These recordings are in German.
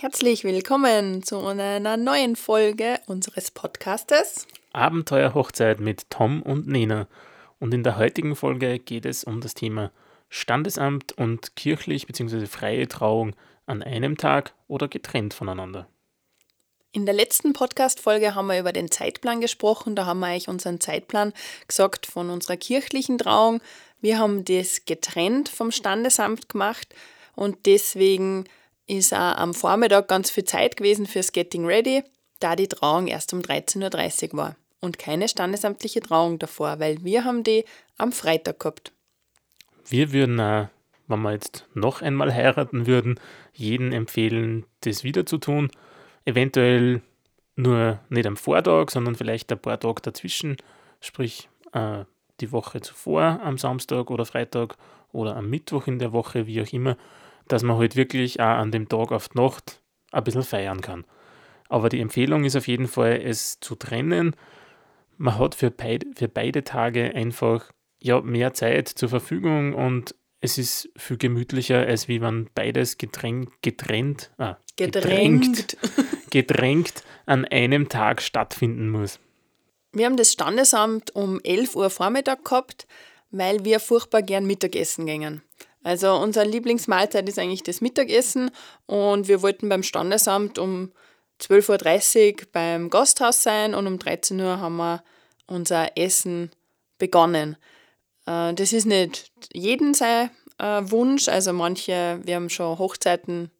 Herzlich willkommen zu einer neuen Folge unseres Podcastes Abenteuerhochzeit mit Tom und Nina. Und in der heutigen Folge geht es um das Thema Standesamt und kirchlich bzw. freie Trauung an einem Tag oder getrennt voneinander. In der letzten Podcast-Folge haben wir über den Zeitplan gesprochen. Da haben wir euch unseren Zeitplan gesagt von unserer kirchlichen Trauung. Wir haben das getrennt vom Standesamt gemacht und deswegen ist auch am Vormittag ganz viel Zeit gewesen fürs Getting Ready, da die Trauung erst um 13.30 Uhr war. Und keine standesamtliche Trauung davor, weil wir haben die am Freitag gehabt. Wir würden, wenn wir jetzt noch einmal heiraten würden, jeden empfehlen, das wieder zu tun. Eventuell nur nicht am Vortag, sondern vielleicht ein paar Tage dazwischen, sprich äh, die Woche zuvor am Samstag oder Freitag oder am Mittwoch in der Woche, wie auch immer dass man halt wirklich auch an dem Tag auf die Nacht ein bisschen feiern kann. Aber die Empfehlung ist auf jeden Fall, es zu trennen. Man hat für beide, für beide Tage einfach ja, mehr Zeit zur Verfügung und es ist viel gemütlicher, als wie man beides gedrängt, getrennt, ah, gedrängt, gedrängt an einem Tag stattfinden muss. Wir haben das Standesamt um 11 Uhr Vormittag gehabt, weil wir furchtbar gern Mittagessen gingen. Also unsere Lieblingsmahlzeit ist eigentlich das Mittagessen und wir wollten beim Standesamt um 12.30 Uhr beim Gasthaus sein und um 13 Uhr haben wir unser Essen begonnen. Äh, das ist nicht jeden sein äh, Wunsch, also manche, wir haben schon Hochzeiten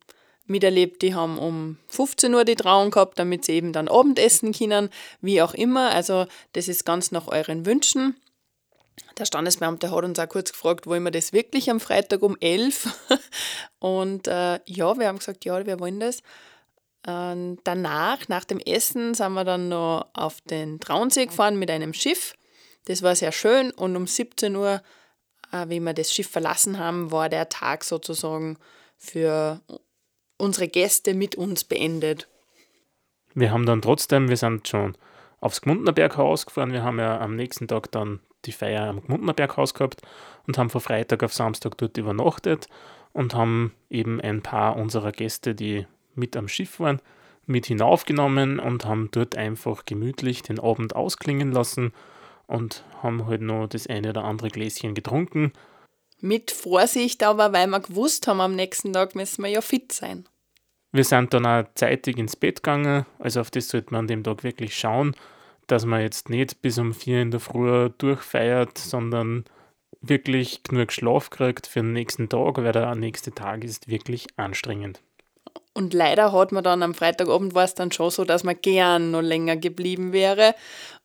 miterlebt, die haben um 15 Uhr die Trauung gehabt, damit sie eben dann Abendessen können, wie auch immer. Also das ist ganz nach euren Wünschen. Der Standesbeamte hat uns auch kurz gefragt, wollen wir das wirklich am Freitag um 11? Und äh, ja, wir haben gesagt, ja, wir wollen das. Und danach, nach dem Essen, sind wir dann noch auf den Traunsee gefahren mit einem Schiff. Das war sehr schön und um 17 Uhr, äh, wie wir das Schiff verlassen haben, war der Tag sozusagen für unsere Gäste mit uns beendet. Wir haben dann trotzdem, wir sind schon aufs Gmundner Berghaus gefahren. Wir haben ja am nächsten Tag dann die Feier am Gmundner Berghaus gehabt und haben von Freitag auf Samstag dort übernachtet und haben eben ein paar unserer Gäste, die mit am Schiff waren, mit hinaufgenommen und haben dort einfach gemütlich den Abend ausklingen lassen und haben halt noch das eine oder andere Gläschen getrunken. Mit Vorsicht aber, weil wir gewusst haben, am nächsten Tag müssen wir ja fit sein. Wir sind dann auch zeitig ins Bett gegangen, also auf das sollte man an dem Tag wirklich schauen, dass man jetzt nicht bis um vier in der Früh durchfeiert, sondern wirklich genug Schlaf kriegt für den nächsten Tag, weil der nächste Tag ist wirklich anstrengend. Und leider hat man dann am Freitagabend war es dann schon so, dass man gern noch länger geblieben wäre.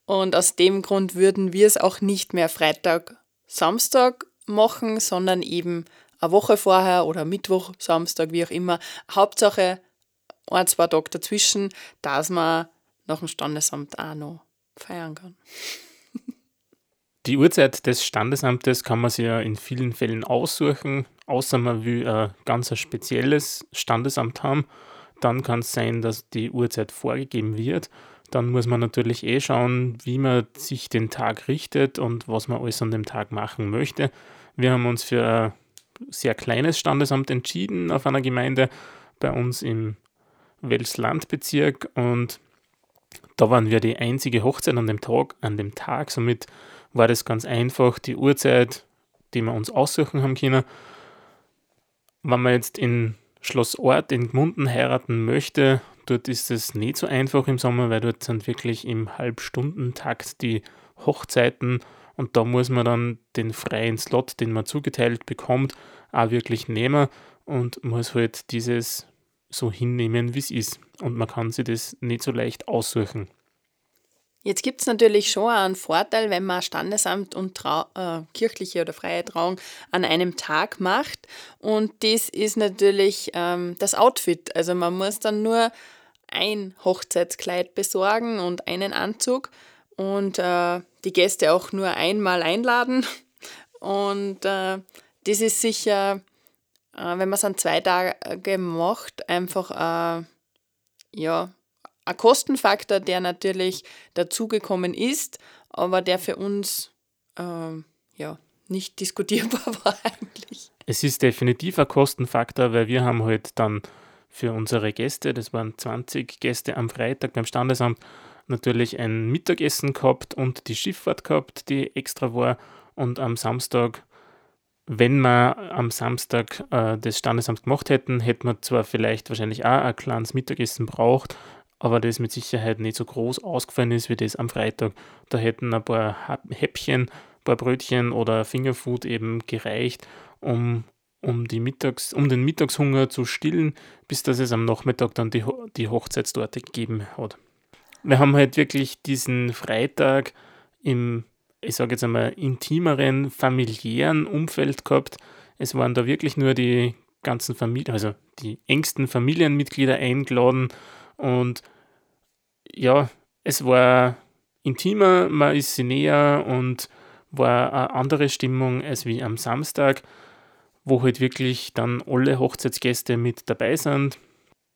Und aus dem Grund würden wir es auch nicht mehr Freitag, Samstag machen, sondern eben eine Woche vorher oder Mittwoch, Samstag, wie auch immer. Hauptsache ein, zwei Tage dazwischen, dass man nach dem Standesamt auch noch feiern kann. Die Uhrzeit des Standesamtes kann man sich ja in vielen Fällen aussuchen, außer man will ein ganz spezielles Standesamt haben. Dann kann es sein, dass die Uhrzeit vorgegeben wird. Dann muss man natürlich eh schauen, wie man sich den Tag richtet und was man alles an dem Tag machen möchte. Wir haben uns für ein sehr kleines Standesamt entschieden auf einer Gemeinde bei uns im Welslandbezirk und da waren wir die einzige Hochzeit an dem Tag, an dem Tag. Somit war das ganz einfach, die Uhrzeit, die wir uns aussuchen haben können. Wenn man jetzt in Schloss Ort in Gmunden heiraten möchte, dort ist es nicht so einfach im Sommer, weil dort sind wirklich im Halbstundentakt die Hochzeiten und da muss man dann den freien Slot, den man zugeteilt bekommt, auch wirklich nehmen und muss halt dieses so hinnehmen, wie es ist. Und man kann sich das nicht so leicht aussuchen. Jetzt gibt es natürlich schon einen Vorteil, wenn man Standesamt und Trau äh, kirchliche oder freie Trauung an einem Tag macht. Und das ist natürlich ähm, das Outfit. Also man muss dann nur ein Hochzeitskleid besorgen und einen Anzug und äh, die Gäste auch nur einmal einladen. Und äh, das ist sicher wenn man es an zwei Tage macht, einfach äh, ja, ein Kostenfaktor, der natürlich dazugekommen ist, aber der für uns äh, ja, nicht diskutierbar war eigentlich. Es ist definitiv ein Kostenfaktor, weil wir haben halt dann für unsere Gäste, das waren 20 Gäste am Freitag beim Standesamt, natürlich ein Mittagessen gehabt und die Schifffahrt gehabt, die extra war. Und am Samstag, wenn wir am Samstag äh, das Standesamt gemacht hätten, hätten wir zwar vielleicht wahrscheinlich auch ein kleines Mittagessen braucht, aber das mit Sicherheit nicht so groß ausgefallen ist wie das am Freitag. Da hätten ein paar Häppchen, ein paar Brötchen oder Fingerfood eben gereicht, um, um, die Mittags-, um den Mittagshunger zu stillen, bis dass es am Nachmittag dann die, die Hochzeitstorte gegeben hat. Wir haben halt wirklich diesen Freitag im, ich sage jetzt einmal, intimeren, familiären Umfeld gehabt. Es waren da wirklich nur die ganzen Familien, also die engsten Familienmitglieder eingeladen und ja, es war intimer, man ist sie näher und war eine andere Stimmung als wie am Samstag, wo halt wirklich dann alle Hochzeitsgäste mit dabei sind.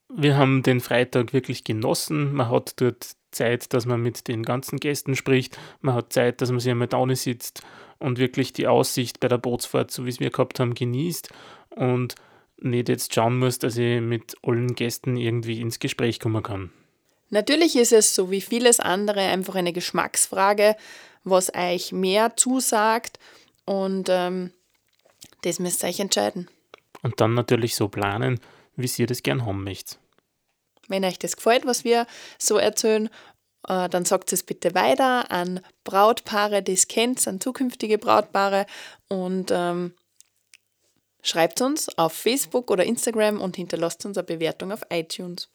Wir haben den Freitag wirklich genossen. Man hat dort Zeit, dass man mit den ganzen Gästen spricht. Man hat Zeit, dass man sich einmal da sitzt und wirklich die Aussicht bei der Bootsfahrt, so wie es wir gehabt haben, genießt und nicht jetzt schauen muss, dass ich mit allen Gästen irgendwie ins Gespräch kommen kann. Natürlich ist es so wie vieles andere einfach eine Geschmacksfrage, was euch mehr zusagt und ähm, das müsst ihr euch entscheiden. Und dann natürlich so planen, wie ihr das gern haben möchtet. Wenn euch das gefällt, was wir so erzählen, äh, dann sagt es bitte weiter an Brautpaare, die es kennt, an zukünftige Brautpaare und ähm, schreibt uns auf Facebook oder Instagram und hinterlasst uns eine Bewertung auf iTunes.